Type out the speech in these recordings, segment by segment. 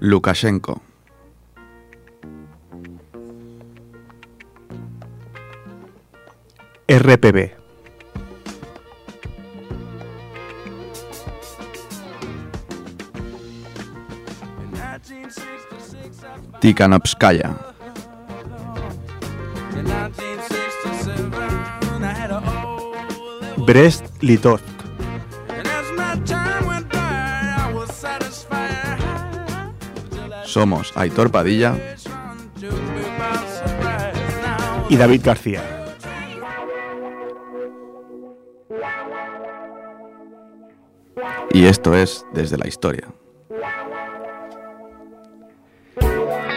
Lukashenko. RPB. Tikhanovskaya. Brest-Litovsk. Somos Aitor Padilla y David García. y esto es Desde la Historia.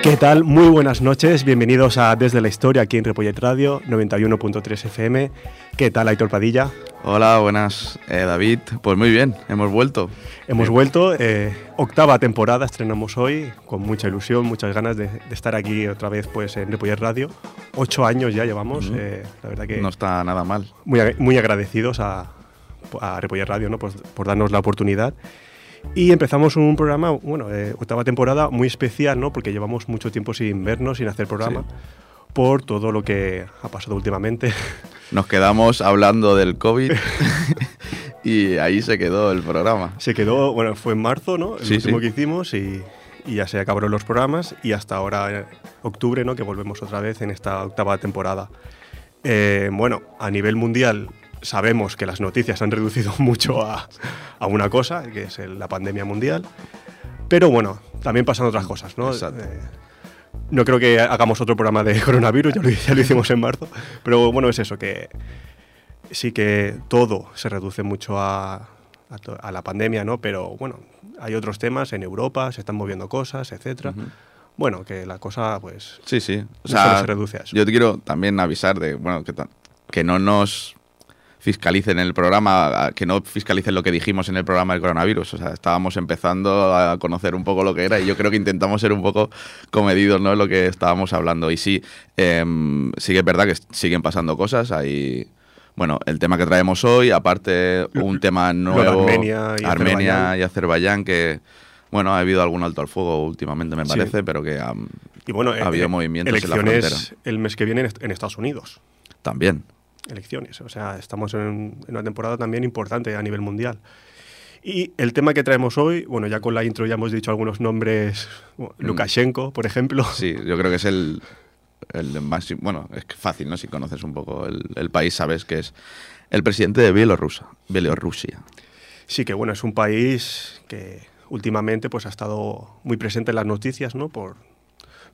¿Qué tal? Muy buenas noches, bienvenidos a Desde la Historia aquí en Repollet Radio 91.3 FM. ¿Qué tal, Aitor Padilla? Hola, buenas, eh, David. Pues muy bien, hemos vuelto. Hemos vuelto, eh, octava temporada, estrenamos hoy, con mucha ilusión, muchas ganas de, de estar aquí otra vez pues, en Repollet Radio. Ocho años ya llevamos, eh, la verdad que No está nada mal. muy, muy agradecidos a, a Repollet Radio ¿no? Pues, por darnos la oportunidad. Y empezamos un programa, bueno, eh, octava temporada muy especial, ¿no? Porque llevamos mucho tiempo sin vernos, sin hacer programa, por todo lo que ha pasado últimamente. Nos quedamos hablando del COVID y ahí se quedó el programa. Se quedó, bueno, fue en marzo, ¿no? El Sí, último sí. que hicimos y, y ya se acabaron los programas y hasta ahora, eh, octubre, ¿no? Que volvemos otra vez en esta octava temporada. Eh, bueno, a nivel mundial sabemos que las noticias han reducido mucho a, a una cosa, que es el- la pandemia mundial. Pero bueno, también pasan otras cosas, ¿no? Exacto. Eh, no creo que hagamos otro programa de coronavirus, ya lo, ya lo hicimos en marzo. Pero bueno, es eso, que sí que todo se reduce mucho a, a to- a la pandemia, ¿no? Pero bueno, hay otros temas en Europa, se están moviendo cosas, etcétera. Bueno, que la cosa, pues, Sí, sí. O sea, se reduce a eso. yo te quiero también avisar de, bueno, que no nos fiscalicen el programa, que no fiscalicen lo que dijimos en el programa del coronavirus. O sea, estábamos empezando a conocer un poco lo que era y yo creo que intentamos ser un poco comedidos, ¿no? En lo que estábamos hablando. Y sí, em, sí que es verdad que siguen pasando cosas. Hay, bueno, el tema que traemos hoy, aparte un tema nuevo, Armenia y Armenia Azerbaiyán. y Azerbaiyán, que, bueno, ha habido algún alto al fuego últimamente, me Sí. parece, pero que am, Y bueno, ha habido movimientos en la elecciones frontera. el mes que viene en Estados Unidos. también. Elecciones. O sea, estamos en, en una temporada también importante a nivel mundial. Y el tema que traemos hoy, bueno, ya con la intro ya hemos dicho algunos nombres, bueno, Mm. Lukashenko, por ejemplo. Sí, yo creo que es el, el más... Bueno, es fácil, ¿no? Si conoces un poco el, el país, sabes que es el presidente de Bielorrusia. Bielorrusia. Sí que, bueno, es un país que últimamente pues, ha estado muy presente en las noticias, ¿no? Por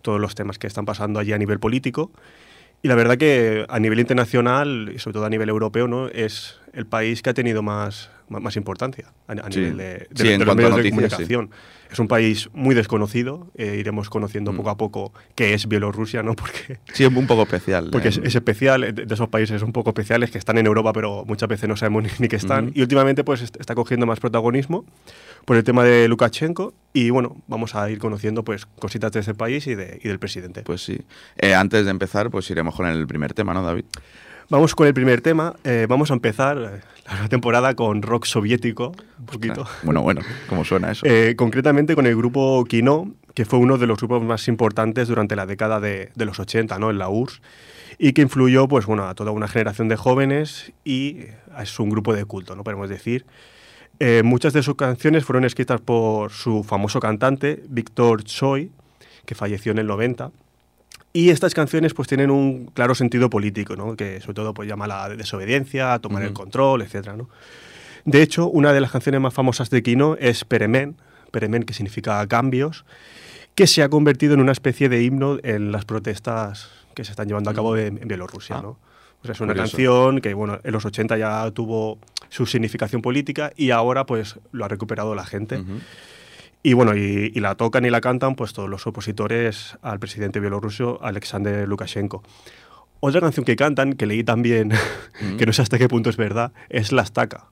todos los temas que están pasando allí a nivel político. Y la verdad que a nivel internacional y sobre todo a nivel europeo, ¿no? Es el país que ha tenido más, más, importancia a, a Sí. nivel de, de- Sí, de en los medios de noticias, sí. comunicación. Es un país muy desconocido, eh, iremos conociendo Mm. poco a poco qué es Bielorrusia, ¿no? Porque, Sí, es un poco especial. porque es, eh, es especial, de, de esos países un poco especiales que están en Europa, pero muchas veces no sabemos ni, ni que están. Ujú. Y últimamente pues est- está cogiendo más protagonismo por el tema de Lukashenko y bueno, vamos a ir conociendo pues cositas de ese país y, de, y del presidente. Pues sí. Eh, antes de empezar, pues iremos con el primer tema, ¿no, David? Vamos con el primer tema. Eh, vamos a empezar eh, la temporada con rock soviético, un poquito. Bueno, bueno, ¿cómo suena eso? Eh, concretamente con el grupo Kino, que fue uno de los grupos más importantes durante la década de, de los 80, ¿no? En la URSS, y que influyó, pues bueno, a toda una generación de jóvenes y es un grupo de culto, ¿no? Podemos decir. Eh, muchas de sus canciones fueron escritas por su famoso cantante, Víctor Tsoi, que falleció en el 90. Y estas canciones pues tienen un claro sentido político, ¿no? que sobre todo pues llama a la desobediencia, a tomar el control, etc. ¿no? De hecho, una de las canciones más famosas de Kino es Peremen, Peremen que significa cambios, que se ha convertido en una especie de himno en las protestas que se están llevando a cabo en, en Bielorrusia. Ah, ¿no? O sea, es una curioso. canción que bueno, en los 80 ya tuvo su significación política y ahora pues lo ha recuperado la gente. Y bueno, y, y la tocan y la cantan pues todos los opositores al presidente bielorruso Alexander Lukashenko. Otra canción que cantan, que leí también, Mm. que no sé hasta qué punto es verdad, es La Estaca,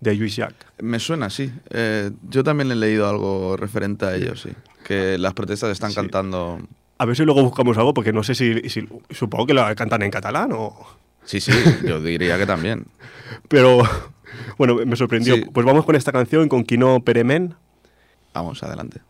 de Luis Jacques. Me suena, sí. Eh, yo también he leído algo referente a ello, sí. Que las protestas están Sí. cantando... A ver si luego buscamos algo, porque no sé si, si- supongo que la cantan en catalán o... Sí, sí, yo diría que también. Pero bueno, me sorprendió. Sí. Pues vamos con esta canción, con Kino Peremen. Vamos, adelante.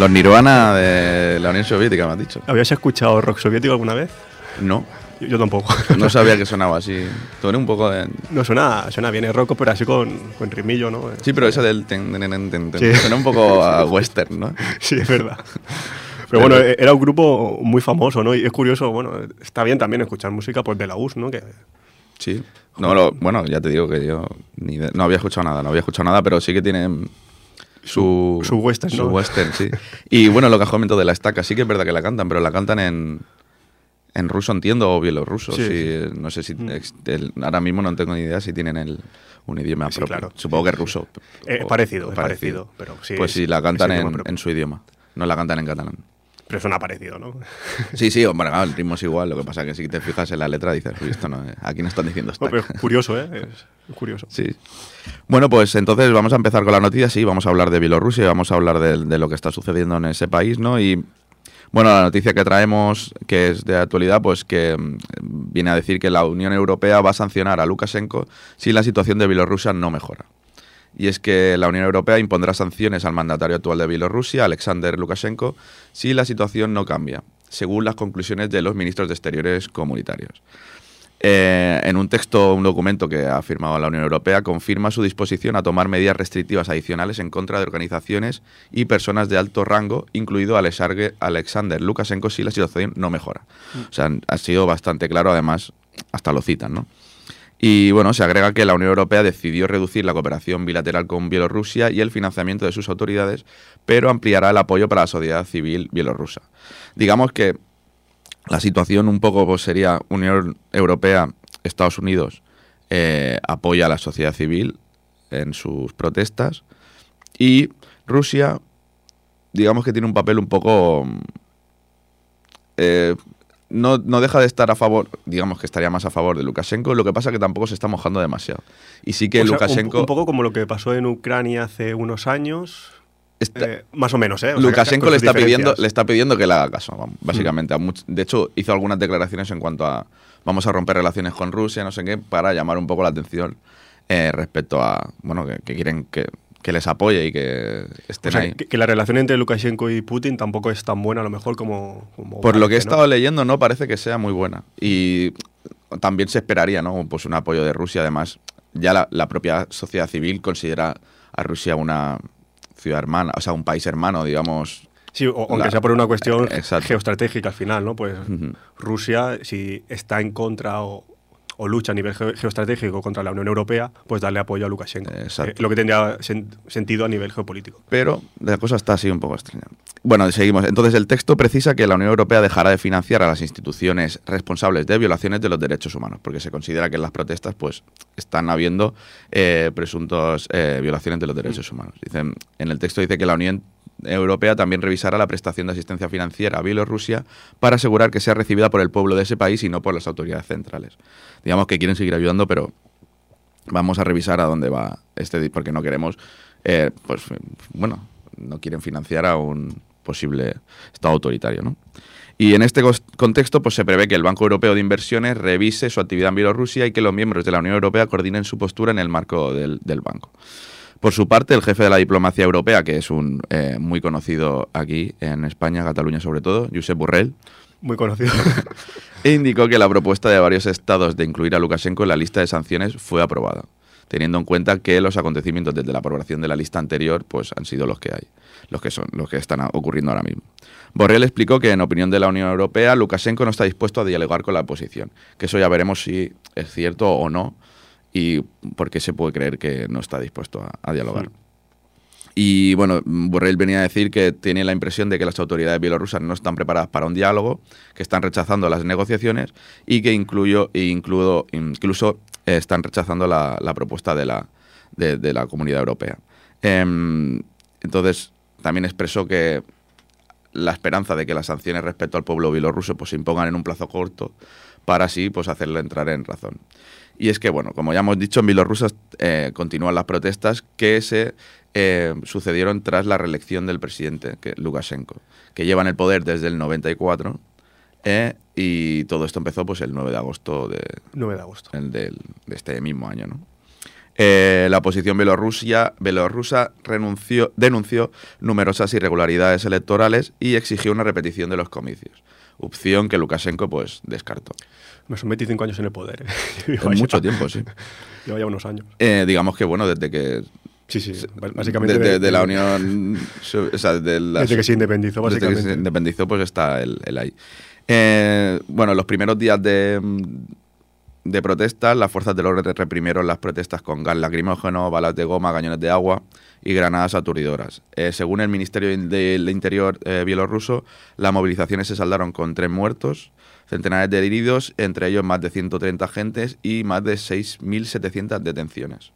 Los Nirvana de la Unión Soviética, me has dicho. ¿Habías escuchado rock soviético alguna vez? No, Yo, yo tampoco. no sabía que sonaba así. Eres un poco de... No suena, suena bien, es rock, pero así con, con ritmillo, ¿no? Sí, pero eso del... ten, ten, Sí. Suena un poco a western, ¿no? Sí, es verdad. Pero bueno, e- era un grupo muy famoso, ¿no? Y es curioso, bueno, está bien también escuchar música pues de la US, ¿no? Que, Sí. No, lo, bueno, ya te digo que yo ni de- no había escuchado nada, no había escuchado nada, pero sí que tiene su, su western, su ¿no? western, sí. Y bueno, lo que has comentado de la estaca, sí que es verdad que la cantan, pero la cantan en, en ruso, entiendo, o bielorruso. Sí, sí. No sé si. Mm. el- ahora mismo no tengo ni idea si tienen el, un idioma Sí, propio. claro. Supongo que es ruso. Eh, o- parecido, es parecido, pero sí, Pues es- sí, la cantan es en su idioma, no la cantan en catalán. Pero suena parecido, ¿no? Sí, sí, hombre, claro, el ritmo es igual. Lo que pasa es que si te fijas en la letra dices, uy, esto no aquí no están diciendo No, estaca. pero es curioso, ¿eh? Es curioso. Sí. Bueno, pues entonces vamos a empezar con la noticia. Sí, vamos a hablar de Bielorrusia y vamos a hablar de, de lo que está sucediendo en ese país, ¿no? Y bueno, la noticia que traemos, que es de actualidad, pues que mm, viene a decir que la Unión Europea va a sancionar a Lukashenko si la situación de Bielorrusia no mejora. Y es que la Unión Europea impondrá sanciones al mandatario actual de Bielorrusia, Alexander Lukashenko, si la situación no cambia, según las conclusiones de los ministros de Exteriores comunitarios. Eh, en un texto, un documento que ha firmado la Unión Europea, confirma su disposición a tomar medidas restrictivas adicionales en contra de organizaciones y personas de alto rango, incluido Alexander Lukashenko, si la situación no mejora. O sea, ha sido bastante claro, además, hasta lo citan, ¿no? Y bueno, se agrega que la Unión Europea decidió reducir la cooperación bilateral con Bielorrusia y el financiamiento de sus autoridades, pero ampliará el apoyo para la sociedad civil bielorrusa. Digamos que la situación un poco pues, sería Unión Europea, Estados Unidos eh, apoya a la sociedad civil en sus protestas y Rusia, digamos que tiene un papel un poco... eh, no, no deja de estar a favor, digamos que estaría más a favor de Lukashenko, lo que pasa que tampoco se está mojando demasiado. Y sí que O sea, un- Lukashenko... un, poco como lo que pasó en Ucrania hace unos años. está- eh, más o menos, ¿eh? O Lukashenko le está, pidiendo, le está pidiendo que le haga caso, vamos, básicamente. De hecho, hizo algunas declaraciones en cuanto a vamos a romper relaciones con Rusia, no sé qué, para llamar un poco la atención eh, respecto a, bueno, que, que quieren que, que les apoye y que O estén sea, ahí. que, que la relación entre Lukashenko y Putin tampoco es tan buena a lo mejor como... como Por lo que he estado leyendo, no parece que sea muy buena. Y también se esperaría, ¿no? Pues un apoyo de Rusia, además. Ya la, la propia sociedad civil considera a Rusia una ciudad hermana, o sea, un país hermano, digamos. Sí, o- aunque La- sea por una cuestión exacto. geoestratégica al final, ¿no? Pues. Rusia, si está en contra o, o lucha a nivel geo- geoestratégico contra la Unión Europea, pues darle apoyo a Lukashenko. Exacto. Eh, lo que tendría sen- sentido a nivel geopolítico. Pero la cosa está así un poco extraña. Bueno, seguimos. Entonces, el texto precisa que la Unión Europea dejará de financiar a las instituciones responsables de violaciones de los derechos humanos, porque se considera que en las protestas pues están habiendo eh, presuntos eh, violaciones de los derechos humanos. Dicen, en el texto dice que la Unión Europea también revisará la prestación de asistencia financiera a Bielorrusia para asegurar que sea recibida por el pueblo de ese país y no por las autoridades centrales. Digamos que quieren seguir ayudando, pero vamos a revisar a dónde va este, porque no queremos, eh, pues bueno, no quieren financiar a un posible Estado autoritario, ¿no? Y en este contexto pues, se prevé que el Banco Europeo de Inversiones revise su actividad en Bielorrusia y que los miembros de la Unión Europea coordinen su postura en el marco del banco. Por su parte, el jefe de la diplomacia europea, que es un eh, muy conocido aquí en España, Cataluña sobre todo, Josep Borrell, Muy conocido. indicó que la propuesta de varios estados de incluir a Lukashenko en la lista de sanciones fue aprobada, teniendo en cuenta que los acontecimientos desde la aprobación de la lista anterior pues han sido los que hay, los que son, los que están ocurriendo ahora mismo. Borrell explicó que en opinión de la Unión Europea Lukashenko no está dispuesto a dialogar con la oposición, que eso ya veremos si es cierto o no y por qué se puede creer que no está dispuesto a, a dialogar. Y bueno, Borrell venía a decir que tiene la impresión de que las autoridades bielorrusas no están preparadas para un diálogo, que están rechazando las negociaciones y que incluyo, e includo, incluso eh, están rechazando la, la propuesta de la, de, de la comunidad europea. Em, entonces, también expresó que la esperanza de que las sanciones respecto al pueblo bielorruso pues, se impongan en un plazo corto para así pues, hacerle entrar en razón. Y es que, bueno, como ya hemos dicho, en Bielorrusia eh, continúan las protestas que se eh, sucedieron tras la reelección del presidente, que, Lukashenko, que lleva en el poder desde el 94 eh, y todo esto empezó pues el 9 de agosto de, 9 de agosto. el del- de este mismo año. ¿no? Eh, la oposición bielorrusia, bielorrusa renunció, denunció numerosas irregularidades electorales y exigió una repetición de los comicios, opción que Lukashenko pues descartó. Me son 25 años en el poder. ¿eh? Lleva mucho ya- tiempo, sí. Lleva ya unos años. Eh, digamos que bueno, desde que Sí, sí. Básicamente. de, de- de la Unión, su- o sea, de la- Desde que se independizó, desde que básicamente. se independizó, pues está el, el ahí. Eh, bueno, los primeros días de, de protestas, las fuerzas del orden reprimieron las protestas con gas lacrimógeno, balas de goma, cañones de agua y granadas aturdidoras. Eh, según el Ministerio del Interior eh, bielorruso, las movilizaciones se saldaron con tres muertos, centenares de heridos, entre ellos más de 130 agentes y más de 6.700 detenciones.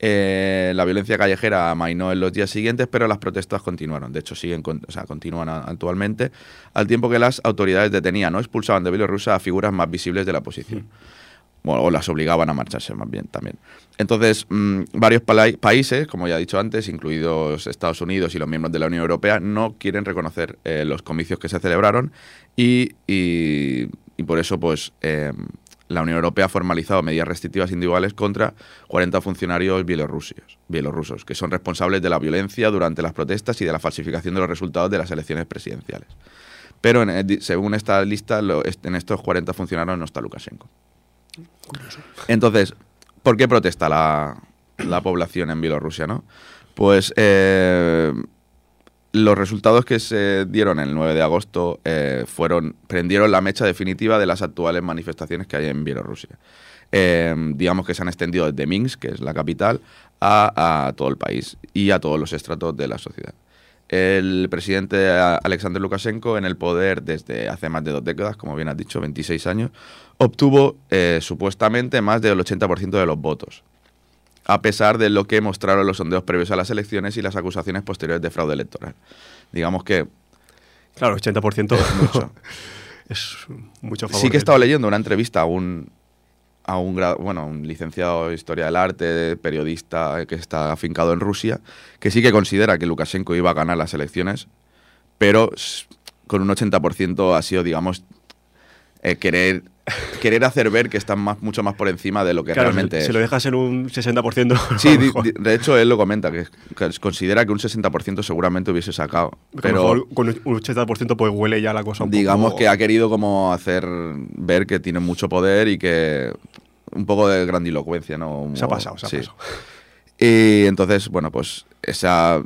Eh, la violencia callejera amainó en los días siguientes, pero las protestas continuaron. De hecho, siguen, o sea, continúan actualmente, al tiempo que las autoridades detenían o expulsaban de Bielorrusia a figuras más visibles de la oposición. O las obligaban a marcharse más bien también. Entonces, mm, varios países, como ya he dicho antes, incluidos Estados Unidos y los miembros de la Unión Europea, no quieren reconocer eh, los comicios que se celebraron y, por eso, pues, eh, la Unión Europea ha formalizado medidas restrictivas individuales contra 40 funcionarios bielorrusios, bielorrusos, que son responsables de la violencia durante las protestas y de la falsificación de los resultados de las elecciones presidenciales. Pero eh, según esta lista, en estos 40 funcionarios no está Lukashenko. Entonces, ¿por qué protesta la, la población en Bielorrusia, no? Pues eh, los resultados que se dieron el 9 de agosto eh, fueron prendieron la mecha definitiva de las actuales manifestaciones que hay en Bielorrusia. Eh, digamos que se han extendido desde Minsk, que es la capital, a, a todo el país y a todos los estratos de la sociedad. El presidente Alexander Lukashenko, en el poder desde hace más de dos décadas, como bien has dicho, 26 años, obtuvo eh, supuestamente más del 80% de los votos, a pesar de lo que mostraron los sondeos previos a las elecciones y las acusaciones posteriores de fraude electoral. Digamos que Claro, 80% es mucho. es mucho favor. Sí que he estado leyendo una entrevista a un, a un, bueno, un licenciado en Historia del Arte, periodista que está afincado en Rusia, que sí que considera que Lukashenko iba a ganar las elecciones, pero con un 80% ha sido, digamos, eh, querer, querer hacer ver que están más, mucho más por encima de lo que Claro, realmente si, es. si lo dejas en un 60%. a lo Sí, di- mejor- di- de hecho él lo comenta, que, que considera que un 60% seguramente hubiese sacado. Pero con un 80% pues huele ya la cosa un digamos poco... que ha querido como hacer ver que tiene mucho poder y que un poco de grandilocuencia, ¿no? Se ha pasado, se ha sí. pasado. Y entonces, bueno, pues esa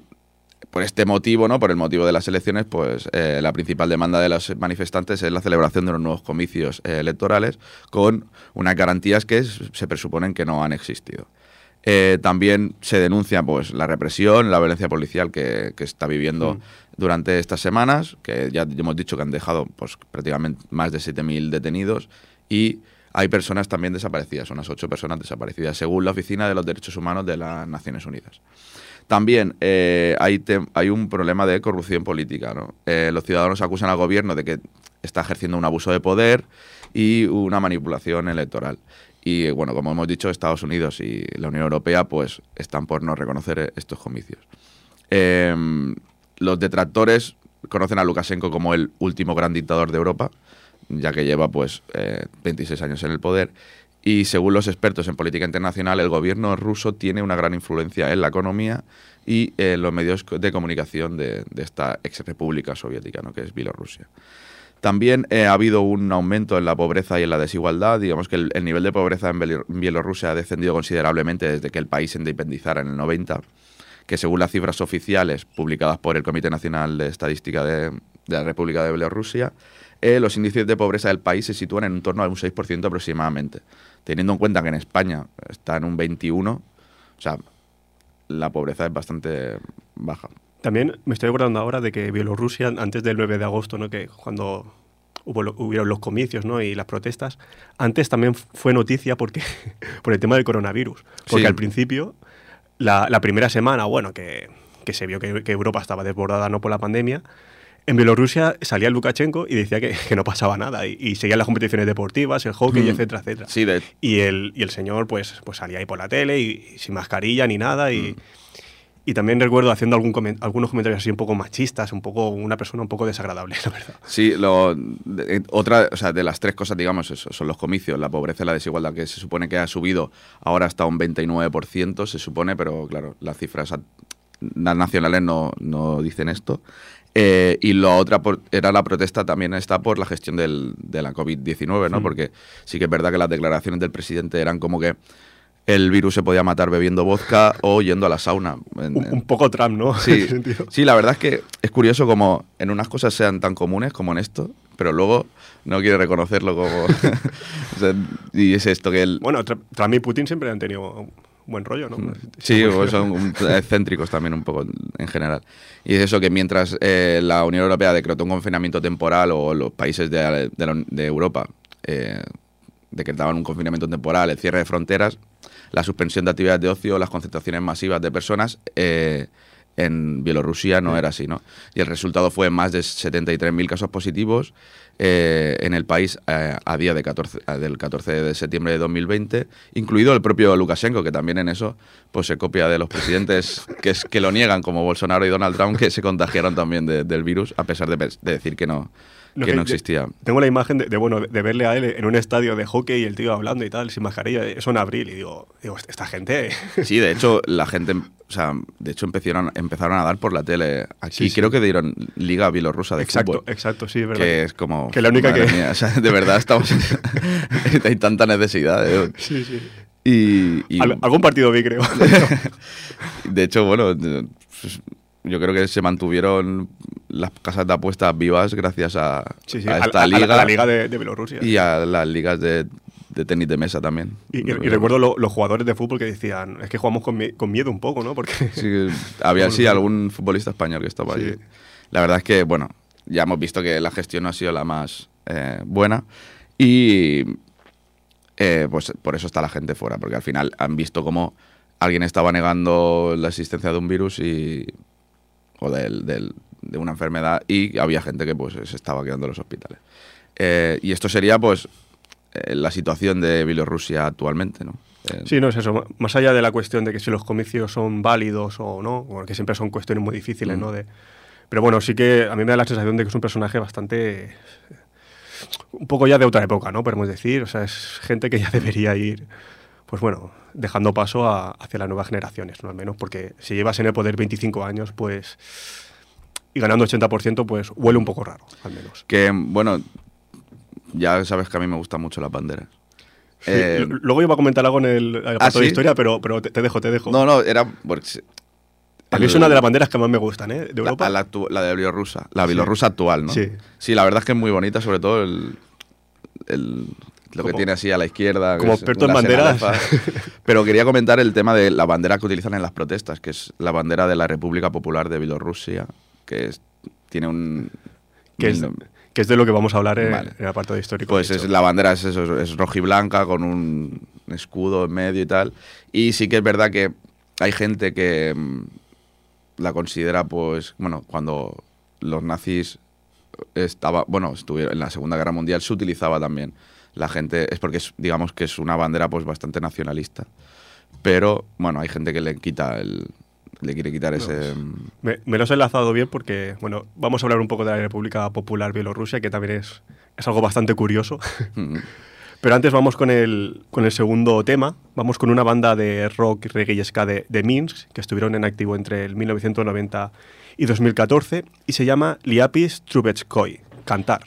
por este motivo, ¿no? Por el motivo de las elecciones, pues eh, la principal demanda de los manifestantes es la celebración de los nuevos comicios eh, electorales con unas garantías que se presuponen que no han existido. Eh, también se denuncia pues la represión, la violencia policial que, que está viviendo Mm. durante estas semanas, que ya hemos dicho que han dejado pues prácticamente más de 7.000 detenidos y hay personas también desaparecidas, unas ocho personas desaparecidas, según la Oficina de los Derechos Humanos de las Naciones Unidas. También eh, hay, hay un problema de corrupción política. Eh, los ciudadanos acusan al gobierno de que está ejerciendo un abuso de poder y una manipulación electoral. Y eh, bueno, como hemos dicho, Estados Unidos y la Unión Europea pues están por no reconocer eh, estos comicios. Eh, los detractores conocen a Lukashenko como el último gran dictador de Europa, ya que lleva pues eh, 26 años en el poder. Y según los expertos en política internacional, el gobierno ruso tiene una gran influencia en la economía y en los medios de comunicación de, esta ex república soviética, ¿no? que es Bielorrusia. También eh, ha habido un aumento en la pobreza y en la desigualdad. Digamos que el, el nivel de pobreza en Biel- Bielorrusia ha descendido considerablemente desde que el país se independizara en el 90, que según las cifras oficiales publicadas por el Comité Nacional de Estadística de la República de Bielorrusia, eh, los índices de pobreza del país se sitúan en un torno a un 6% aproximadamente. Teniendo en cuenta que en España está en un 21%, o sea, la pobreza es bastante baja. También me estoy acordando ahora de que Bielorrusia, antes del 9 de agosto, ¿no? que cuando hubo, hubieron los comicios ¿no? y las protestas, antes también fue noticia porque, por el tema del coronavirus. Porque Sí. al principio, la, la primera semana, bueno, que, que se vio que, que Europa estaba desbordada no por la pandemia, en Bielorrusia salía Lukashenko y decía que, que no pasaba nada y, y seguían las competiciones deportivas, el hockey, Mm. etcétera, etcétera. Sí, de, Y el, y el señor pues, pues salía ahí por la tele y, y sin mascarilla ni nada. Y, y también recuerdo haciendo algún comen- algunos comentarios así un poco machistas, un poco una persona un poco desagradable, la verdad. Sí, lo, de- eh, otra, o sea, de las tres cosas, digamos, eso, son los comicios, la pobreza y la desigualdad, que se supone que ha subido ahora hasta un 29%, se supone, pero claro, las cifras na- nacionales no, no dicen esto. Eh, y la otra por- era la protesta también está por la gestión del- de la COVID-19, ¿no? Porque sí que es verdad que las declaraciones del presidente eran como que el virus se podía matar bebiendo vodka o yendo a la sauna. En- Un, en- un poco Trump, ¿no? Sí, sí, la verdad es que es curioso como en unas cosas sean tan comunes como en esto, pero luego no quiere reconocerlo como... o sea, y es esto que él... Bueno, Tr- Trump y Putin siempre han tenido buen rollo, ¿no? Mm. Sí, son excéntricos también un poco en general. Y es eso que mientras eh, la Unión Europea decretó un confinamiento temporal o los países de, de la- de Europa eh, decretaban un confinamiento temporal, el cierre de fronteras, la suspensión de actividades de ocio, las concentraciones masivas de personas, eh, en Bielorrusia no era así, ¿no? Y el resultado fue más de 73.000 casos positivos eh, en el país eh, a día de 14, a- del 14 de septiembre de 2020, incluido el propio Lukashenko, que también en eso pues se copia de los presidentes que, es, que lo niegan, como Bolsonaro y Donald Trump, que se contagiaron también de- del virus, a pesar de, de decir que No, que que no existía. Tengo la imagen de, de, bueno, de verle a él en un estadio de hockey y el tío hablando y tal, sin mascarilla, eso en abril, y digo, digo esta gente... Sí, de hecho, la gente, o sea, de hecho empezaron, empezaron a dar por la tele. Aquí Sí, sí. creo que dieron Liga Bielorrusa de exacto, fútbol. exacto, sí, es verdad. que es como Que la única que- mía, o sea, de verdad estamos hay tanta necesidad ¿eh? Sí, sí. y, y- Al- algún partido vi, creo. de hecho bueno pues, yo creo que se mantuvieron las casas de apuestas vivas gracias a, Sí, sí, a a, esta a- liga, a la liga de, de Bielorrusia. y a las ligas de, de tenis de mesa también Y, y- y recuerdo lo- los jugadores de fútbol que decían, es que jugamos con, mi- con miedo un poco, ¿no? Porque Sí, había sí algún futbolista español que estaba allí. La verdad es que, bueno, ya hemos visto que la gestión no ha sido la más eh, buena y eh, pues por eso está la gente fuera, porque al final han visto cómo alguien estaba negando la existencia de un virus y o del- del- de una enfermedad y había gente que pues se estaba quedando en los hospitales. Eh, y esto sería pues eh, la situación de Bielorrusia actualmente, ¿no? Eh, Sí, no es eso. Más allá de la cuestión de que si los comicios son válidos o no, bueno, que siempre son cuestiones muy difíciles, Mm. ¿no? De, pero bueno, sí que a mí me da la sensación de que es un personaje bastante. un poco ya de otra época, ¿no? Podemos decir. O sea, es gente que ya debería ir, pues bueno, dejando paso a- hacia las nuevas generaciones, ¿no? Al menos porque si llevas en el poder 25 años, pues. y ganando 80%, pues huele un poco raro, al menos. Que, bueno, ya sabes que a mí me gustan mucho las banderas. Sí, Eh, Luego iba a comentar algo en el, el apartado de historia, pero, pero te, te dejo, te dejo. no, no, era... porque A mí es una de las banderas que más me gustan, ¿eh? De Europa. la, la de bielorrusa, la bielorrusa actual, ¿no? Sí. Sí, la verdad es que es muy bonita, sobre todo el, el- lo que tiene así a la izquierda. como experto en banderas. Pero quería comentar el tema de la bandera que utilizan en las protestas, que es la bandera de la República Popular de Bielorrusia, que es- tiene un... que, es, mil- que es de lo que vamos a hablar en, Vale. en el apartado histórico. Pues es, la bandera es eso, es rojiblanca con un escudo en medio y tal. Y sí que es verdad que hay gente que mm, la considera, pues, bueno, cuando los nazis estaba, bueno, estuvieron en la Segunda Guerra Mundial se utilizaba también. La gente es porque es, digamos que es una bandera pues bastante nacionalista. Pero bueno, hay gente que le quita el le quiere quitar ese... Me, me lo has enlazado bien porque, bueno, vamos a hablar un poco de la República Popular Bielorrusia, que también es, es algo bastante curioso. Mm, Pero antes vamos con el, con el segundo tema. Vamos con una banda de rock, reggae y ska de, de Minsk, que estuvieron en activo entre el 1990 y 2014, y se llama Liapis Trubetskoy, Cantar.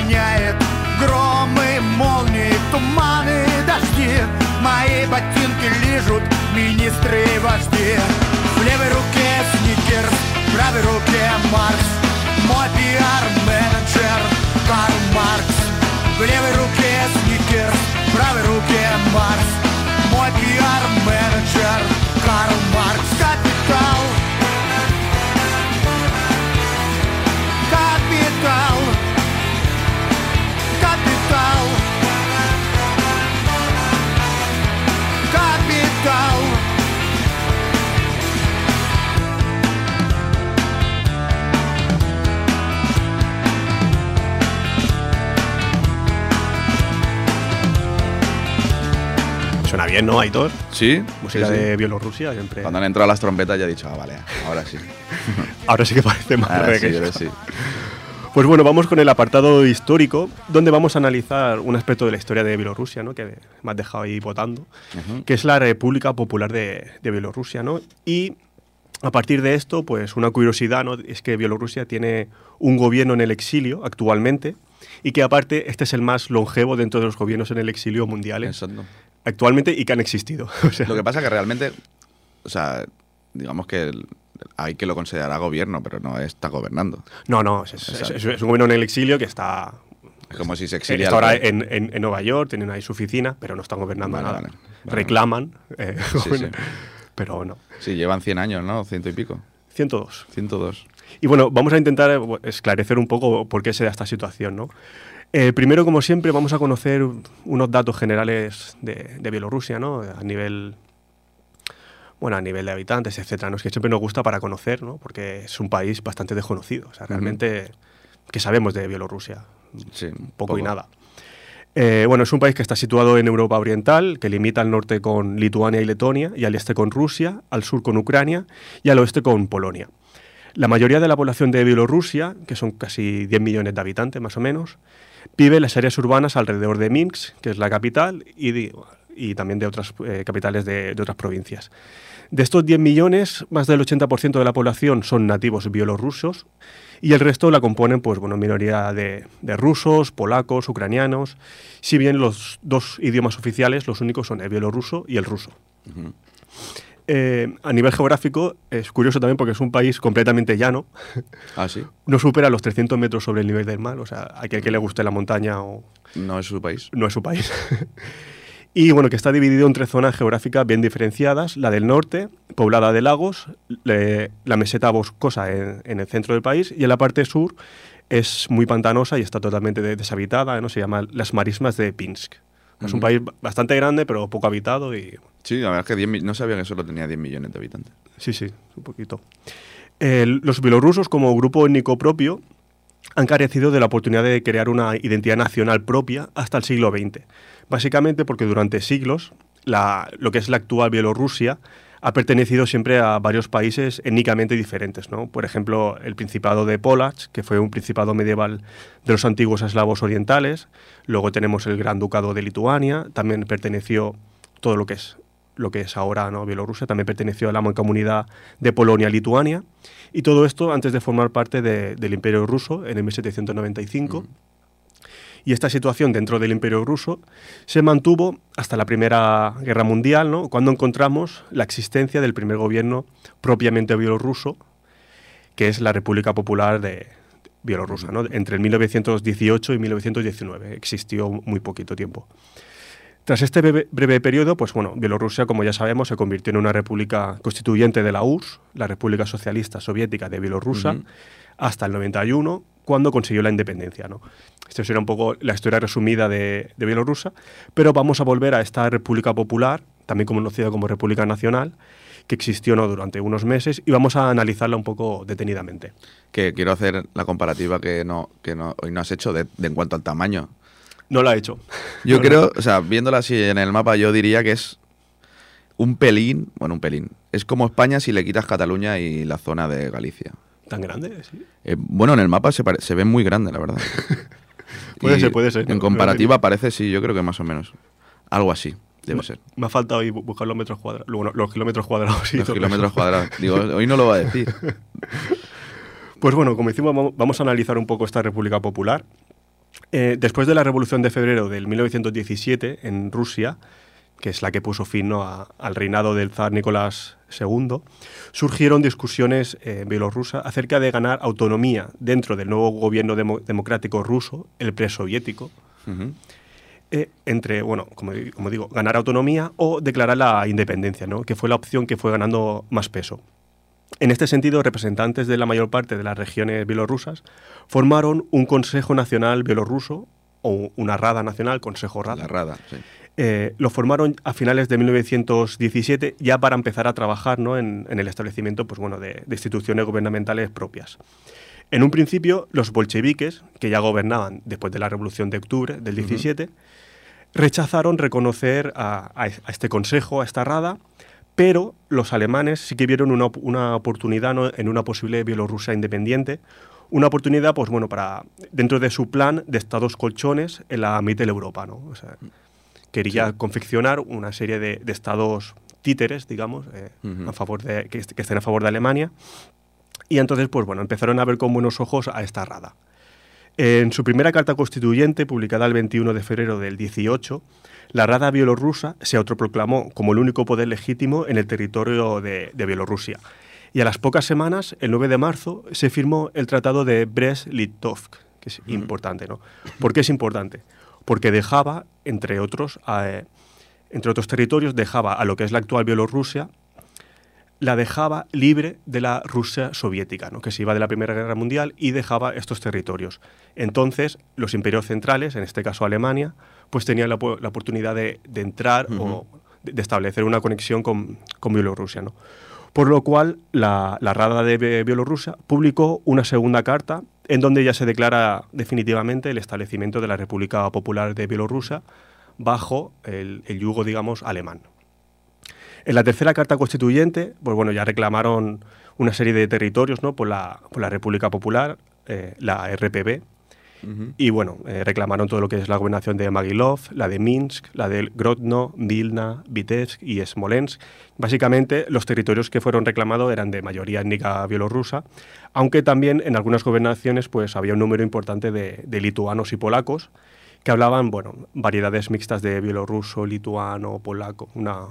Заслоняет громы, молнии, туманы, дожди. Мои ботинки лижут министры и вожди. В левой руке сникерс, в правой руке Марс. Мой пиар-менеджер Карл Маркс. В левой руке сникерс, в правой руке Марс. Мой пиар-менеджер Карл Маркс. Капитал. Suena bien, ¿no, Aitor? Sí, Música sí, sí. de Bielorrusia siempre. Cuando han entrado las trompetas ya he dicho, ah, vale, ahora sí. Ahora sí que parece más Ahora sí, ahora sí. Pues bueno, vamos con el apartado histórico, donde vamos a analizar un aspecto de la historia de Bielorrusia, ¿no? que me has dejado ahí votando, que es la República Popular de, de Bielorrusia. ¿no? Y a partir de esto, pues una curiosidad ¿no? es que Bielorrusia tiene un gobierno en el exilio actualmente y que aparte este es el más longevo dentro de los gobiernos en el exilio mundiales Exacto. Actualmente y que han existido. O sea, Lo que pasa que realmente, o sea, digamos que el- hay que lo considerar gobierno, pero no está gobernando. no, no, es, es- Exacto. es- es un gobierno en el exilio que está, Es como si se exilia. está ahora en, en- en Nueva York, tienen ahí su oficina, pero no están gobernando Vale, nada. vale, vale. Reclaman, eh, Sí, sí. pero no. Sí, llevan 100 años, ¿no? Ciento y pico. 102. 102. Y bueno, vamos a intentar eh, esclarecer un poco por qué se da esta situación, ¿no? Eh, primero, como siempre, vamos a conocer unos datos generales de, de Bielorrusia, ¿no? A nivel, bueno, a nivel de habitantes, etcétera, ¿no? Es que siempre nos gusta para conocer, ¿no? Porque es un país bastante desconocido. O sea, realmente, ¿qué sabemos de Bielorrusia? Sí, poco, y nada. Eh, bueno, es un país que está situado en Europa Oriental, que limita al norte con Lituania y Letonia, y al este con Rusia, al sur con Ucrania y al oeste con Polonia. La mayoría de la población de Bielorrusia, que son casi 10 millones de habitantes más o menos, vive en las áreas urbanas alrededor de Minsk, que es la capital, y, de- y también de otras eh, capitales de, otras provincias. De estos 10 millones, más del 80% de la población son nativos bielorrusos y el resto la componen, pues, bueno, minoría de, rusos, polacos, ucranianos, si bien los dos idiomas oficiales, los únicos son el bielorruso y el ruso. Eh, a nivel geográfico es curioso también porque es un país completamente llano, Ah, sí. no supera los 300 metros sobre el nivel del mar, o sea, a aquel que le guste la montaña o No es su país. no es su país. y bueno, que está dividido en tres zonas geográficas bien diferenciadas, la del norte, poblada de lagos, le- la meseta boscosa en, en el centro del país, y en la parte sur es muy pantanosa y está totalmente de- deshabitada, ¿no? se llama las marismas de Pinsk. Es un país bastante grande, pero poco habitado y Sí, la verdad es que 10 mi- no sabía que solo tenía 10 millones de habitantes. Sí, sí, un poquito. Los bielorrusos, como grupo étnico propio, han carecido de la oportunidad de crear una identidad nacional propia hasta el siglo XX. Básicamente porque durante siglos la- lo que es la actual Bielorrusia ha pertenecido siempre a varios países étnicamente diferentes. ¿no? Por ejemplo, el Principado de Polach, que fue un principado medieval de los antiguos eslavos orientales. Luego tenemos el Gran Ducado de Lituania, también perteneció todo lo que es lo que es ahora. Bielorrusia, también perteneció a la mancomunidad de Polonia-Lituania, y todo esto antes de formar parte de- del Imperio Ruso en el 1795. Y esta situación dentro del Imperio Ruso se mantuvo hasta la Primera Guerra Mundial, ¿no? cuando encontramos la existencia del primer gobierno propiamente bielorruso, que es la República Popular de Bielorrusia, ¿no? entre el 1918 y 1919. Existió muy poquito tiempo. Tras este breve, breve periodo, pues bueno, Bielorrusia, como ya sabemos, se convirtió en una república constituyente de la URSS, la República Socialista Soviética de Bielorrusia, hasta el 91, cuando consiguió la independencia. ¿no? Esta será un poco la historia resumida de, de Bielorrusia, pero vamos a volver a esta República Popular, también conocida como República Nacional, que existió ¿no? durante unos meses, y vamos a analizarla un poco detenidamente. Que quiero hacer la comparativa que no, que no, hoy no has hecho de, de en cuanto al tamaño. No la he hecho. Yo No, creo, o sea, viéndola así en el mapa, yo diría que es un pelín, bueno, un pelín. Es como España si le quitas Cataluña y la zona de Galicia. ¿Tan grande? Sí. Eh, bueno, en el mapa se ve muy grande, la verdad. Puede Y ser, puede ser. En No, comparativa no parece, sí, yo creo que más o menos. Algo así, debe ser. Me ha faltado bu- buscar los metros cuadrados. Bueno, los kilómetros cuadrados. y Los kilómetros cuadrados. Digo, hoy no lo va a decir. Pues bueno, como decimos, vamo- vamos a analizar un poco esta República Popular. Eh, después de la Revolución de Febrero del 1917 en Rusia, que es la que puso fin ¿no? a- al reinado del zar Nicolás II, surgieron discusiones eh, en Bielorrusia acerca de ganar autonomía dentro del nuevo gobierno demo- democrático ruso, el presoviético, eh, entre, bueno, como digo, ganar autonomía o declarar la independencia, ¿no? que fue la opción que fue ganando más peso. En este sentido, representantes de la mayor parte de las regiones bielorrusas formaron un Consejo Nacional Bielorruso o una Rada Nacional, Consejo Rada. La rada, sí. Eh, lo formaron a finales de 1917 ya para empezar a trabajar ¿no? en, en el establecimiento pues, bueno, de, de instituciones gubernamentales propias. En un principio, los bolcheviques, que ya gobernaban después de la Revolución de Octubre del 17, rechazaron reconocer a, a a este consejo, a esta rada, pero los alemanes sí que vieron una, una oportunidad ¿no? en una posible Bielorrusia independiente, una oportunidad, pues bueno, para dentro de su plan de estados colchones en la mitad de Europa, ¿no? O sea, quería confeccionar una serie de, de estados títeres, digamos, eh, a favor de, que, est- que estén a favor de Alemania. Y entonces, pues bueno, empezaron a ver con buenos ojos a esta rada. En su primera carta constituyente, publicada el 21 de febrero del 18, la Rada bielorrusa se autoproclamó como el único poder legítimo en el territorio de, de Bielorrusia. Y a las pocas semanas, el 9 de marzo, se firmó el Tratado de Brest-Litovsk, que es importante, ¿no? ¿Por qué es importante? Porque dejaba, entre otros, eh, entre otros territorios, dejaba a lo que es la actual Bielorrusia, la dejaba libre de la Rusia soviética, ¿no? que se iba de la Primera Guerra Mundial y dejaba estos territorios. Entonces, los imperios centrales, en este caso Alemania, pues tenían la, po- la oportunidad de, de entrar o de, de establecer una conexión con, con Bielorrusia. ¿no? Por lo cual, la, la Rada de Bielorrusia publicó una segunda carta en donde ya se declara definitivamente el establecimiento de la República Popular de Bielorrusia bajo el, yugo, digamos, alemán. En la tercera carta constituyente, pues bueno, ya reclamaron una serie de territorios ¿no? por, la, por la República Popular, eh, la RPB, Y bueno, eh, reclamaron todo lo que es la gobernación de Magilov, la de Minsk, la de Grodno, Vilna, Vitebsk y Smolensk. Básicamente, los territorios que fueron reclamados eran de mayoría étnica bielorrusa, aunque también en algunas gobernaciones pues, había un número importante de, de lituanos y polacos que hablaban, bueno, variedades mixtas de bielorruso, lituano, polaco, una,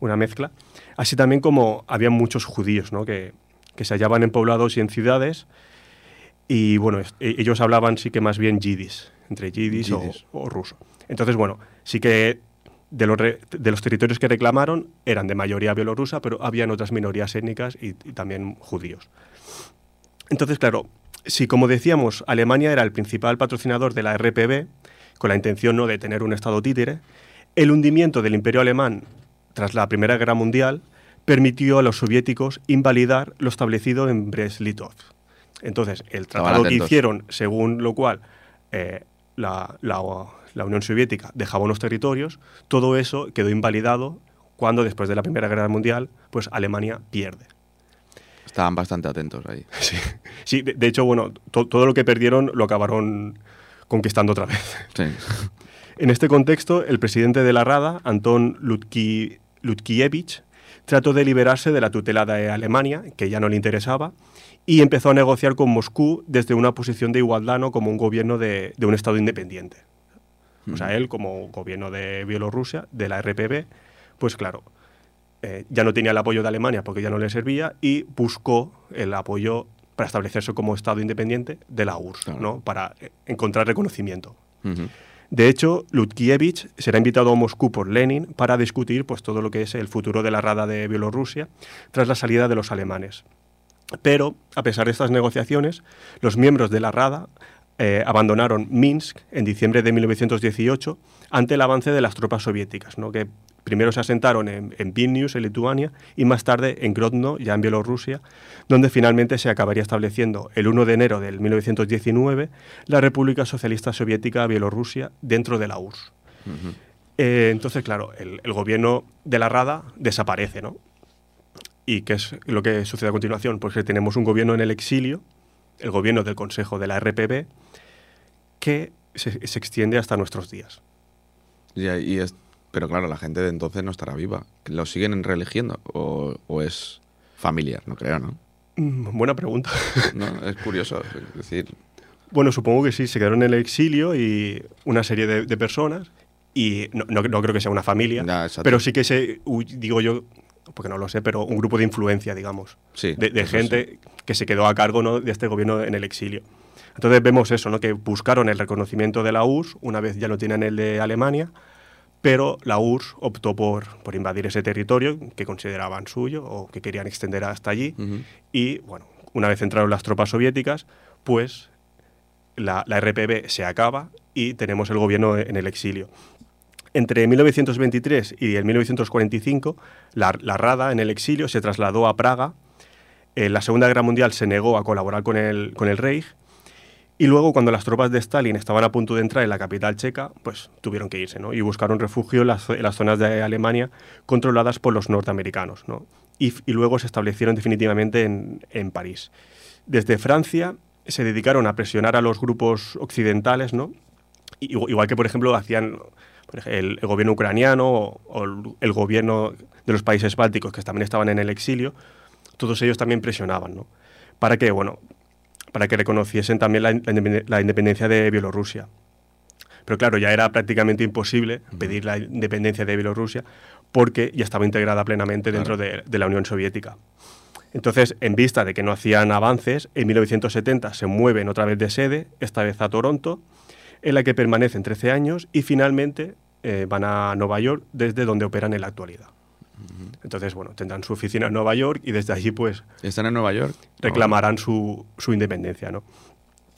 una mezcla. Así también como había muchos judíos ¿no? que, que se hallaban en poblados y en ciudades. Y bueno, e- ellos hablaban sí que más bien yiddish, entre yiddish o, ruso. Entonces, bueno, sí que de los, re- de los territorios que reclamaron eran de mayoría bielorrusa, pero habían otras minorías étnicas y, y también judíos. Entonces, claro, si como decíamos, Alemania era el principal patrocinador de la RPB, con la intención ¿no? de tener un Estado títere, el hundimiento del imperio alemán tras la Primera Guerra Mundial permitió a los soviéticos invalidar lo establecido en Brest-Litov. Entonces, el tratado que hicieron, según lo cual eh, la, la- la Unión Soviética dejaba unos territorios, todo eso quedó invalidado cuando después de la Primera Guerra Mundial, pues Alemania pierde. Estaban bastante atentos ahí. Sí, sí de, de hecho, bueno, to- todo lo que perdieron lo acabaron conquistando otra vez. Sí. En este contexto, el presidente de la Rada, Anton Lutki- Lutkiewicz, trató de liberarse de la tutela de Alemania, que ya no le interesaba, y empezó a negociar con Moscú desde una posición de igualdad, ¿no? como un gobierno de, de un Estado independiente. O sea, él como gobierno de Bielorrusia, de la RPB, pues claro, eh, ya no tenía el apoyo de Alemania porque ya no le servía y buscó el apoyo para establecerse como Estado independiente de la URSS, Claro. ¿no? para eh, encontrar reconocimiento. De hecho, Lutkiewicz será invitado a Moscú por Lenin para discutir pues, todo lo que es el futuro de la Rada de Bielorrusia tras la salida de los alemanes. Pero, a pesar de estas negociaciones, los miembros de la Rada eh, abandonaron Minsk en diciembre de 1918 ante el avance de las tropas soviéticas, ¿no? que primero se asentaron en, en Vilnius, en Lituania, y más tarde en Grodno, ya en Bielorrusia, donde finalmente se acabaría estableciendo el 1 de enero del 1919 la República Socialista Soviética Bielorrusia dentro de la URSS. Eh, entonces, claro, el, el gobierno de la Rada desaparece, ¿no? ¿Y qué es lo que sucede a continuación? Pues que tenemos un gobierno en el exilio, el gobierno del Consejo de la RPB, que se, se extiende hasta nuestros días. Y, y es, pero claro, la gente de entonces no estará viva. ¿Lo siguen reeligiendo? ¿O, o es familiar? No creo, ¿no? Mm, Buena pregunta. No, es curioso. Es decir, Bueno, supongo que sí, se quedaron en el exilio y una serie de, de personas, y no, no- no creo que sea una familia, pero sí que se, digo yo, porque no lo sé, pero un grupo de influencia, digamos, Sí, de, gente que se quedó a cargo ¿no? de este gobierno en el exilio. Entonces vemos eso, ¿no? que buscaron el reconocimiento de la URSS, una vez ya no tienen el de Alemania, pero la URSS optó por, por invadir ese territorio que consideraban suyo o que querían extender hasta allí. Y bueno, una vez entraron las tropas soviéticas, pues la, la RPB se acaba y tenemos el gobierno en el exilio. Entre 1923 y el 1945, la, Rada en el exilio se trasladó a Praga. En la Segunda Guerra Mundial se negó a colaborar con el, con el Reich. Y luego, cuando las tropas de Stalin estaban a punto de entrar en la capital checa, pues tuvieron que irse, ¿no? Y buscaron refugio en las, zonas de Alemania controladas por los norteamericanos, ¿no? Y, y luego se establecieron definitivamente en, en París. Desde Francia se dedicaron a presionar a los grupos occidentales, ¿no? Igu- Igual que, por ejemplo, hacían el, el gobierno ucraniano o, o el, gobierno de los países bálticos que también estaban en el exilio, todos ellos también presionaban, ¿no? Para que, bueno, para que reconociesen también la, la independe- la independencia de Bielorrusia. Pero claro, ya era prácticamente imposible pedir la independencia de Bielorrusia porque ya estaba integrada plenamente dentro de, de la Unión Soviética. Entonces, en vista de que no hacían avances, en 1970 se mueven otra vez de sede, esta vez a Toronto, en la que permanecen 13 años y finalmente eh, van a Nueva York, desde donde operan en la actualidad. Entonces, bueno, tendrán su oficina en Nueva York y desde allí, pues, ¿Están en Nueva York? reclamarán su, su independencia, ¿no?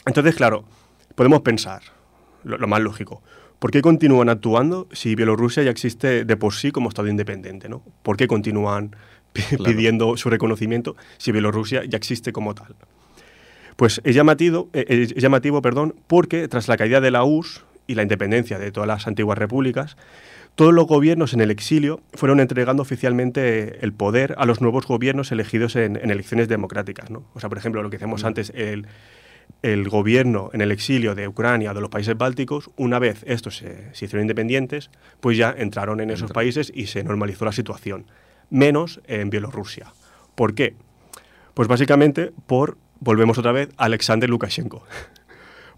Entonces, claro, podemos pensar, lo, lo más lógico, ¿por qué continúan actuando si Bielorrusia ya existe de por sí como Estado independiente, ¿no? ¿Por qué continúan Claro. pidiendo su reconocimiento si Bielorrusia ya existe como tal? Pues es llamativo, eh, es llamativo perdón, porque tras la caída de la URSS y la independencia de todas las antiguas repúblicas, todos los gobiernos en el exilio fueron entregando oficialmente el poder a los nuevos gobiernos elegidos en, en elecciones democráticas. ¿no? O sea, por ejemplo, lo que decíamos antes, el, el gobierno en el exilio de Ucrania o de los países bálticos, una vez estos se, se hicieron independientes, pues ya entraron en esos Entra- países y se normalizó la situación. Menos en Bielorrusia. ¿Por qué? Pues básicamente por, volvemos otra vez, a Alexander Lukashenko.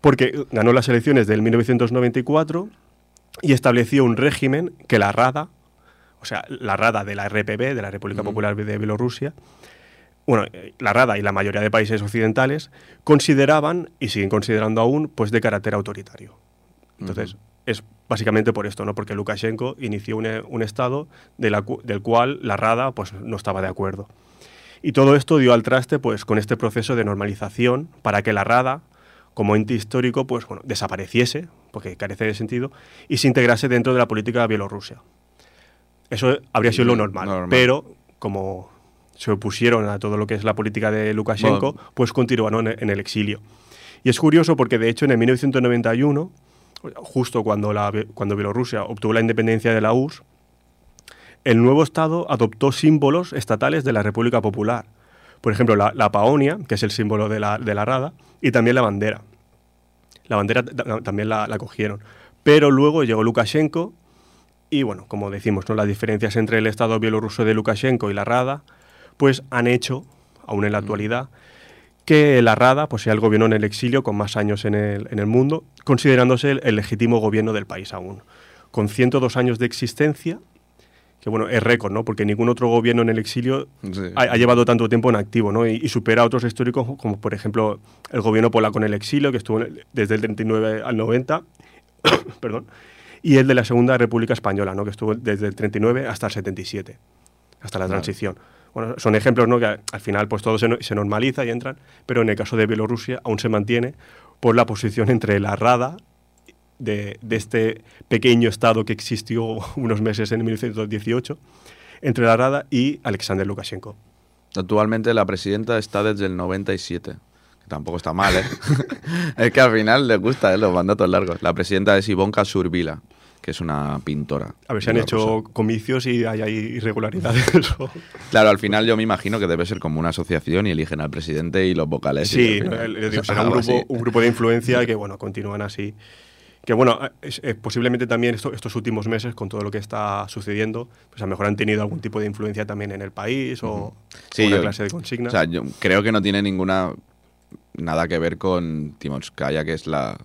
Porque ganó las elecciones del 1994 y estableció un régimen que la Rada, o sea, la Rada de la RPB, de la República Ujú. Popular de Bielorrusia, bueno, eh, la Rada y la mayoría de países occidentales consideraban, y siguen considerando aún, pues de carácter autoritario. Entonces, es básicamente por esto, ¿no? Porque Lukashenko inició un, un Estado de la del cual la Rada pues, no estaba de acuerdo. Y todo esto dio al traste pues, con este proceso de normalización para que la Rada, como ente histórico, pues, bueno, desapareciese, porque carece de sentido, y se integrase dentro de la política bielorrusia. Eso habría sido lo Mm, normal, normal. pero como se opusieron a todo lo que es la política de Lukashenko, Bueno. pues continuaron en el exilio. Y es curioso porque de hecho en el 1991, justo cuando, la, cuando Bielorrusia obtuvo la independencia de la URSS, el nuevo Estado adoptó símbolos estatales de la República Popular. Por ejemplo, la, la paonia, que es el símbolo de la, de la Rada, y también la bandera. La bandera ta- también la, la cogieron. Pero luego llegó Lukashenko y, bueno, como decimos, ¿no? las diferencias entre el Estado bielorruso de Lukashenko y la Rada, pues han hecho, aún en la actualidad, que la Rada pues, sea el gobierno en el exilio con más años en el, en el mundo, considerándose el, el legítimo gobierno del país aún. Con 102 años de existencia, que bueno, es récord, ¿no? Porque ningún otro gobierno en el exilio Sí. ha, ha llevado tanto tiempo en activo, ¿no? Y, y supera a otros históricos como, por ejemplo, el gobierno polaco en el exilio, que estuvo el- desde el 39 al 90, perdón, y el de la Segunda República Española, ¿no? Que estuvo desde el 39 hasta el 77, hasta la transición. Bueno, son ejemplos, ¿no? Que al al final pues todo se, se normaliza y entran, pero en el caso de Bielorrusia aún se mantiene por la posición entre la Rada de, de este pequeño estado que existió unos meses en 1918, entre la Rada y Alexander Lukashenko. Actualmente la presidenta está desde el 97. Que tampoco está mal, ¿eh? es que al final le gusta, ¿eh? Los mandatos largos. La presidenta es Ivonka Survila, que es una pintora. A ver si han hecho bielorrusa. comicios y hay, hay irregularidades. o- Claro, al final yo me imagino que debe ser como una asociación y eligen al presidente y los vocales. y Sí, el- el- será un grupo, un grupo de influencia que, bueno, continúan así. Que, bueno, es- es posiblemente también esto- estos últimos meses, con todo lo que está sucediendo, pues a lo mejor han tenido algún tipo de influencia también en el país o Sí, una yo- clase de consigna. O sea, yo creo que no tiene ninguna nada que ver con Timonskaya, que es la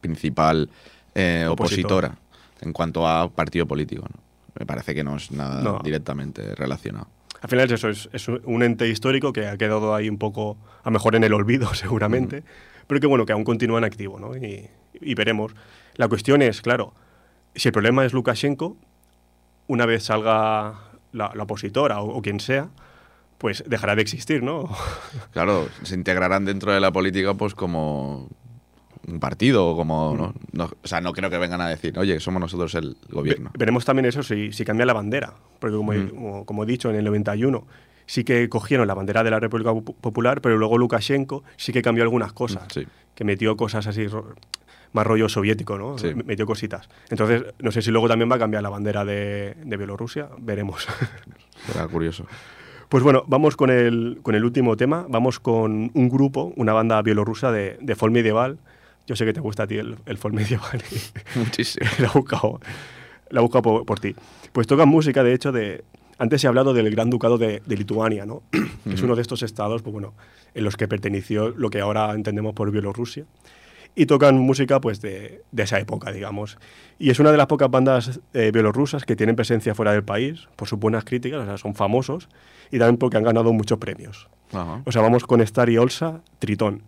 principal eh, Opositora. en cuanto a partido político. ¿no? Me parece que no es nada No. directamente relacionado. Al final es eso, es, es un ente histórico que ha quedado ahí un poco, a lo mejor en el olvido seguramente, pero que bueno, que aún continúa en activo, ¿no? Y, y veremos. La cuestión es, claro, si el problema es Lukashenko, una vez salga la, la opositora o, o quien sea, pues dejará de existir, ¿no? Claro, se integrarán dentro de la política pues como un partido o como... ¿no? No- o sea, no creo que vengan a decir, oye, somos nosotros el gobierno. Ve- veremos también eso si, si cambia la bandera, porque como, he- Mm. como, como he dicho, en el 91 sí que cogieron la bandera de la República Popu- Popular, pero luego Lukashenko sí que cambió algunas cosas. Sí. que metió cosas así, más rollo soviético, ¿no? Sí. Metió cositas. Entonces, no sé si luego también va a cambiar la bandera de, de Bielorrusia, veremos. Será curioso. pues bueno, vamos con el, con el último tema, vamos con un grupo, una banda bielorrusa de, de folk medieval. Yo sé que te gusta a ti el, el folk medieval Muchísimo. la he buscado, la he buscado por, por ti. Pues tocan música, de hecho, de... Antes se ha hablado del Gran Ducado de, de Lituania, ¿no? que es uno de estos estados, pues bueno, en los que perteneció lo que ahora entendemos por Bielorrusia. Y tocan música, pues, de, de esa época, digamos. Y es una de las pocas bandas eh, bielorrusas que tienen presencia fuera del país, por sus buenas críticas, o sea, son famosos, y también porque han ganado muchos premios. Ajá. O sea, vamos con Star y Olsa, Tritón.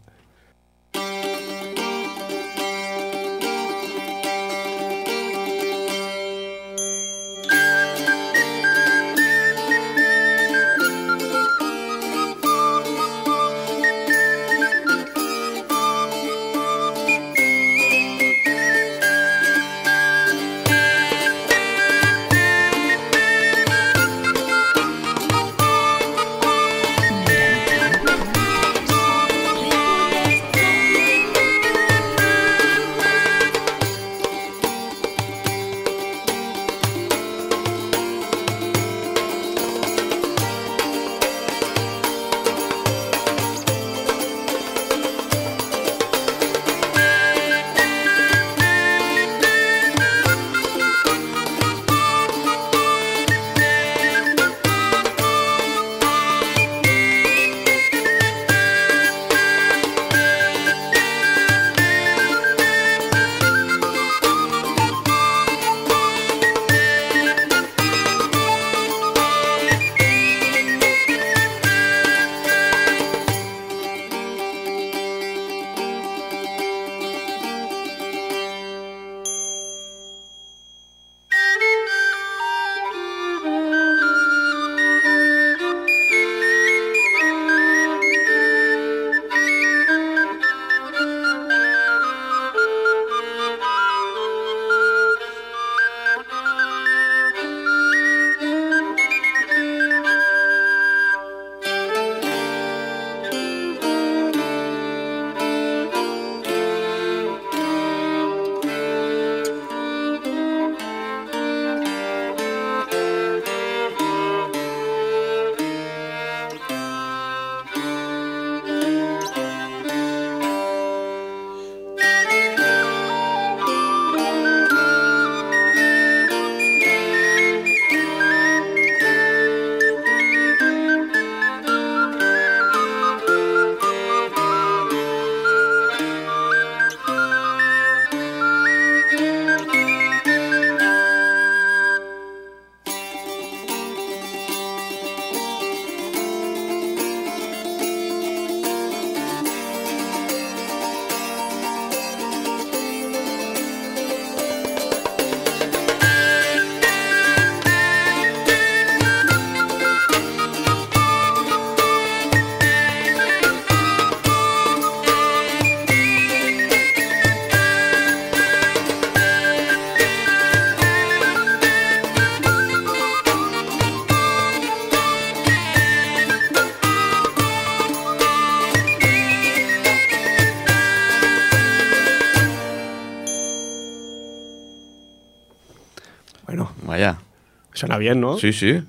Suena bien, ¿no? Sí, sí.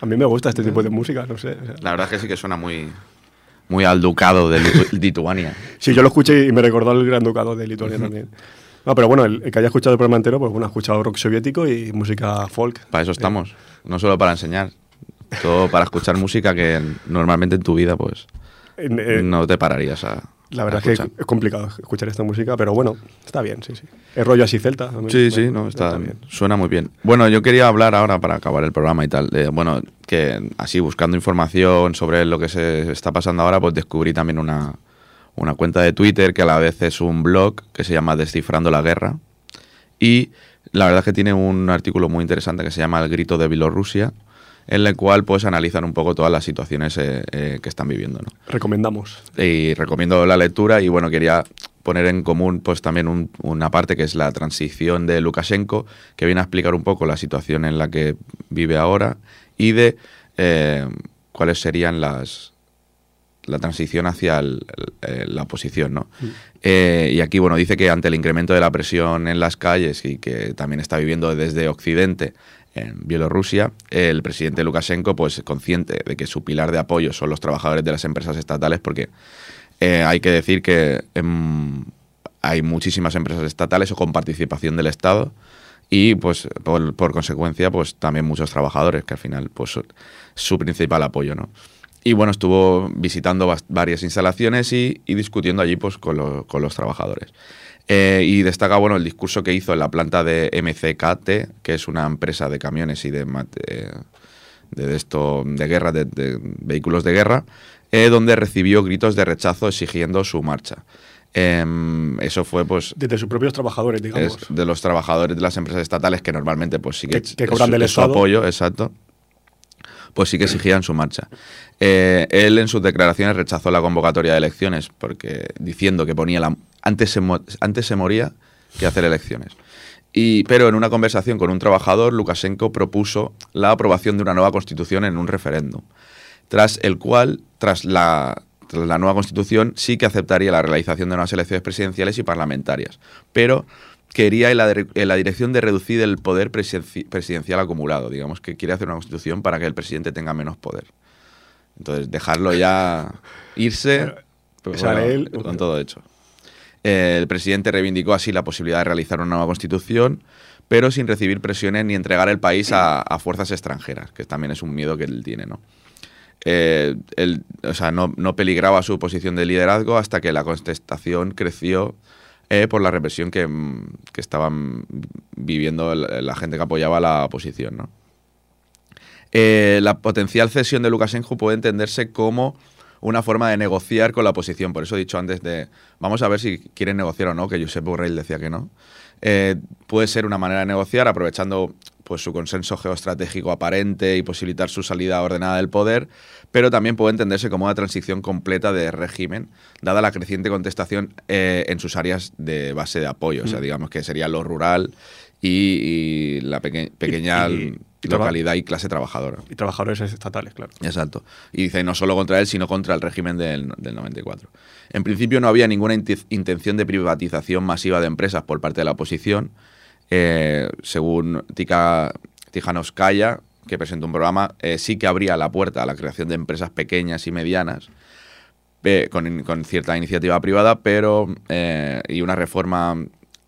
A mí me gusta este tipo de música, no sé. o sea. La verdad es que sí que suena muy, muy al ducado de Litu- Lituania. Sí, yo lo escuché y me recordó al Gran Ducado de Lituania también. No, pero bueno, el, el que haya escuchado el programa entero, pues bueno, ha escuchado rock soviético y música folk. Para eso estamos. No solo para enseñar. Todo para escuchar música que normalmente en tu vida, pues, eh, no te pararías a. La verdad es que es complicado escuchar esta música, pero bueno, está bien, sí, sí. El rollo así celta. mí- Sí, sí, no, está, bien. suena muy bien. Bueno, yo quería hablar ahora para acabar el programa y tal. de, bueno, que así buscando información sobre lo que se está pasando ahora, pues descubrí también una, una cuenta de Twitter que a la vez es un blog que se llama Descifrando la Guerra. Y la verdad es que tiene un artículo muy interesante que se llama El grito de Bielorrusia, en el cual pues analizan un poco todas las situaciones eh, eh, que están viviendo. ¿no? Recomendamos. y recomiendo la lectura y bueno, quería poner en común pues también un- una parte que es la transición de Lukashenko, que viene a explicar un poco la situación en la que vive ahora y de eh, cuáles serían las la transición hacia el- el- la oposición, ¿no? Eh, y aquí, bueno, dice que ante el incremento de la presión en las calles y que también está viviendo desde Occidente en Bielorrusia, el presidente Lukashenko, pues consciente de que su pilar de apoyo son los trabajadores de las empresas estatales, porque eh, hay que decir que hay muchísimas empresas estatales o con participación del Estado y pues por, por consecuencia pues también muchos trabajadores que al final pues su principal apoyo, ¿no? Y bueno, estuvo visitando varias instalaciones y, y discutiendo allí pues con, lo- con los trabajadores. Eh, y destaca bueno el discurso que hizo en la planta de MCKT, que es una empresa de camiones y de, de, esto de guerra, de, de vehículos de guerra, eh, donde recibió gritos de rechazo exigiendo su marcha. Em, eso fue pues Desde sus propios trabajadores, digamos. es de los trabajadores de las empresas estatales que normalmente pues sí que, Que- que cobran del su Estado. apoyo, exacto. Pues sí que exigían su marcha. Eh, él en sus declaraciones rechazó la convocatoria de elecciones porque diciendo que ponía la antes se, antes se moría que hacer elecciones. Y, pero en una conversación con un trabajador, Lukashenko propuso la aprobación de una nueva constitución en un referéndum, tras el cual, tras la, tras la nueva constitución, sí que aceptaría la realización de unas elecciones presidenciales y parlamentarias, pero quería en la, en la dirección de reducir el poder presidenci- presidencial acumulado, digamos que quiere hacer una constitución para que el presidente tenga menos poder. Entonces, dejarlo ya irse pues, él. con todo hecho. El presidente reivindicó así la posibilidad de realizar una nueva constitución, pero sin recibir presiones ni entregar el país a, fuerzas extranjeras, que también es un miedo que él tiene, ¿no? Eh, o sea, no, peligraba su posición de liderazgo hasta que la contestación creció eh, por la represión que, mm, que estaban viviendo la gente que apoyaba la oposición. Eh, la potencial cesión de Lukashenko puede entenderse como una forma de negociar con la oposición. Por eso he dicho antes de, vamos a ver si quieren negociar o no, que Josep Borrell decía que no. Eh, puede ser una manera de negociar aprovechando pues, su consenso geoestratégico aparente y posibilitar su salida ordenada del poder, pero también puede entenderse como una transición completa de régimen, dada la creciente contestación eh, en sus áreas de base de apoyo. O sea, digamos que sería lo rural y, y la peque- pequeña y- y traba- localidad y clase trabajadora. Y trabajadores estatales, claro. Exacto. Y dice no solo contra él, sino contra el régimen del, del 94. En principio no había ninguna intención de privatización masiva de empresas por parte de la oposición. Eh, según Tika Tijanovskaya, que presentó un programa, eh, sí que abría la puerta a la creación de empresas pequeñas y medianas eh, con, con cierta iniciativa privada, pero eh, y una reforma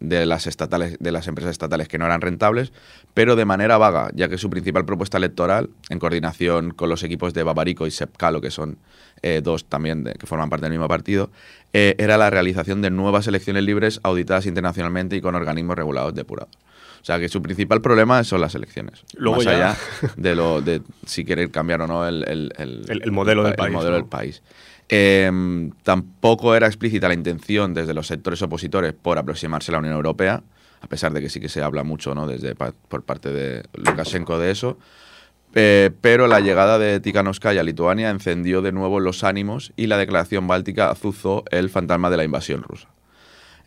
de las estatales, de las empresas estatales que no eran rentables, pero de manera vaga, ya que su principal propuesta electoral, en coordinación con los equipos de Babarico y Sepcalo, que son eh, dos también de- que forman parte del mismo partido, eh, era la realización de nuevas elecciones libres auditadas internacionalmente y con organismos regulados depurados. O sea que su principal problema son las elecciones. Luego más ya- allá de lo de si querer cambiar o no el, el- el- El- el modelo del el país, modelo ¿no? del país. Eh, tampoco era explícita la intención desde los sectores opositores por aproximarse a la Unión Europea, a pesar de que sí que se habla mucho ¿no? desde por parte de Lukashenko de eso. Eh, pero la llegada de Tikhanovskaya a Lituania encendió de nuevo los ánimos y la declaración báltica azuzó el fantasma de la invasión rusa.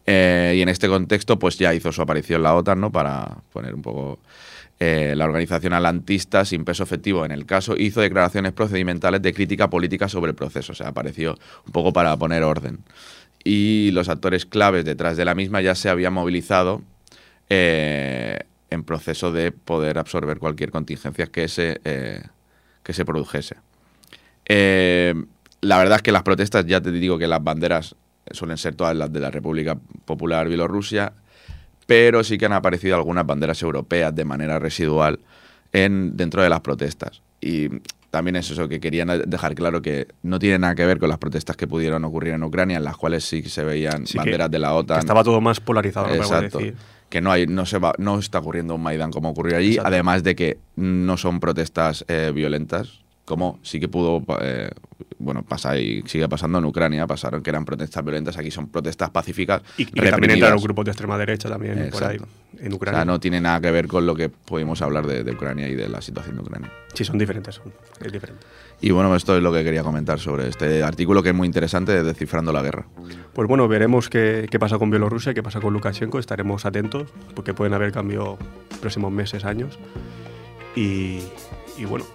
Eh, y en este contexto, pues ya hizo su aparición la OTAN, ¿no? Para poner un poco eh, la organización alantista, sin peso efectivo en el caso, hizo declaraciones procedimentales de crítica política sobre el proceso. O sea, apareció un poco para poner orden. Y los actores claves detrás de la misma ya se habían movilizado eh, en proceso de poder absorber cualquier contingencia que se, que se produjese. La verdad es que las protestas, ya te digo que las banderas suelen ser todas las de la República Popular Bielorrusia, pero sí que han aparecido algunas banderas europeas de manera residual en, dentro de las protestas. Y también es eso que querían dejar claro que no tiene nada que ver con las protestas que pudieron ocurrir en Ucrania, en las cuales sí que se veían Sí que- banderas de la Que OTAN. estaba todo más polarizado, Exacto. decir. Que no hay, no se va, no está ocurriendo un Maidán como ocurrió allí, Exacto. además de que no son protestas eh, violentas, como sí que pudo eh, bueno, pasar y sigue pasando en Ucrania, pasaron que eran protestas violentas, aquí son protestas pacíficas. Y, y que también entraron grupos de extrema derecha también por ahí, en O Ucrania. sea, no tiene nada que ver con lo que pudimos hablar de, de Ucrania y de la situación de Ucrania. Sí, son diferentes, son, es diferente. Y bueno, esto es lo que quería comentar sobre este artículo que es muy interesante de Descifrando la Guerra. Pues bueno, veremos qué, qué pasa con Bielorrusia, qué pasa con Lukashenko, estaremos atentos, porque pueden haber cambios próximos meses, años. Y, y bueno,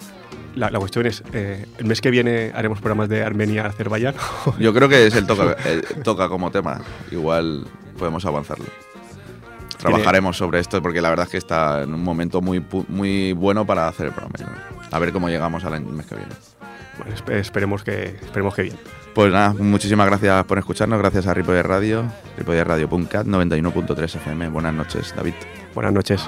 la, la cuestión es, eh, el mes que viene haremos programas de Armenia, Azerbaiyán. Yo creo que es el toca, el toca como tema. Igual podemos avanzarlo. Trabajaremos sobre esto porque la verdad es que está en un momento muy, muy bueno para hacer el programa. A ver cómo llegamos al mes que viene. Bueno, esperemos, que, esperemos que bien. Pues nada, muchísimas gracias por escucharnos. Gracias a Ripoller Radio, ripollerradio.cat, 91.3 FM. Buenas noches, David. Buenas noches.